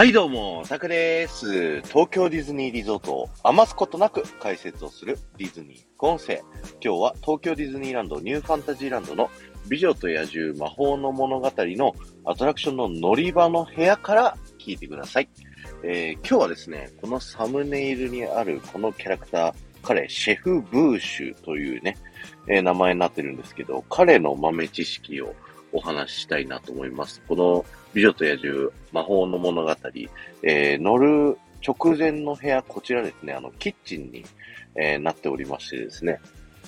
はいどうも、タクです。東京ディズニーリゾートを余すことなく解説をするディズニー副音声。今日は東京ディズニーランドニューファンタジーランドの美女と野獣魔法の物語のアトラクションの乗り場の部屋から聞いてください。えー、今日はですね、このサムネイルにあるこのキャラクター、彼、シェフ・ブーシュというね、えー、名前になってるんですけど、彼の豆知識をお話ししたいなと思います。この美女と野獣魔法の物語、えー、乗る直前の部屋、こちらですね、あの、キッチンに、えー、なっておりましてですね、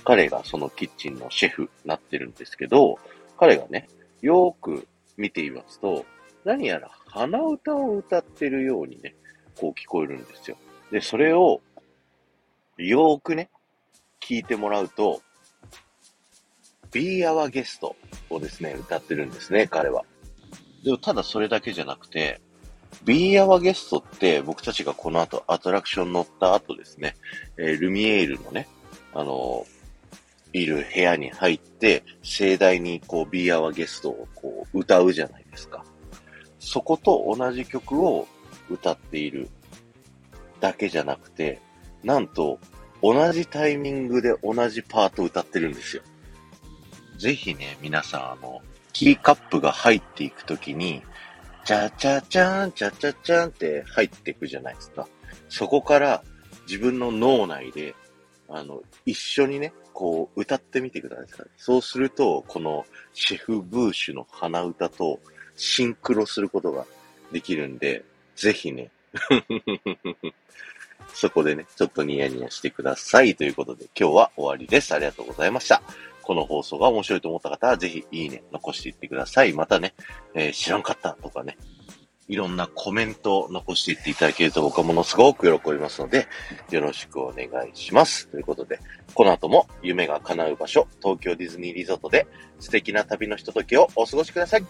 彼がそのキッチンのシェフなってるんですけど、彼がね、よーく見ていますと、何やら鼻歌を歌ってるようにね、こう聞こえるんですよ。で、それを、よーくね、聞いてもらうと、Be Our Guest をですね、歌ってるんですね、彼は。でもただそれだけじゃなくて、Be Our Guest って僕たちがこの後アトラクション乗った後ですね、えー、ルミエールのね、あのー、いる部屋に入って、盛大にこう Be Our Guest をこう歌うじゃないですか。そこと同じ曲を歌っているだけじゃなくて、なんと同じタイミングで同じパートを歌ってるんですよ。ぜひね、皆さん、あの、キーカップが入っていくときに、チャチャチャン、チャチャチャンって入っていくじゃないですか。そこから自分の脳内で、あの、一緒にね、こう、歌ってみてください。そうすると、このシェフブーシュの鼻歌とシンクロすることができるんで、ぜひね、そこでね、ちょっとニヤニヤしてください。ということで、今日は終わりです。ありがとうございました。この放送が面白いと思った方は、ぜひいいね、残していってください。またね、えー、知らんかったとかね、いろんなコメントを残していっていただけると僕はものすごく喜びますので、よろしくお願いします。ということで、この後も夢が叶う場所、東京ディズニーリゾートで素敵な旅のひとときをお過ごしください。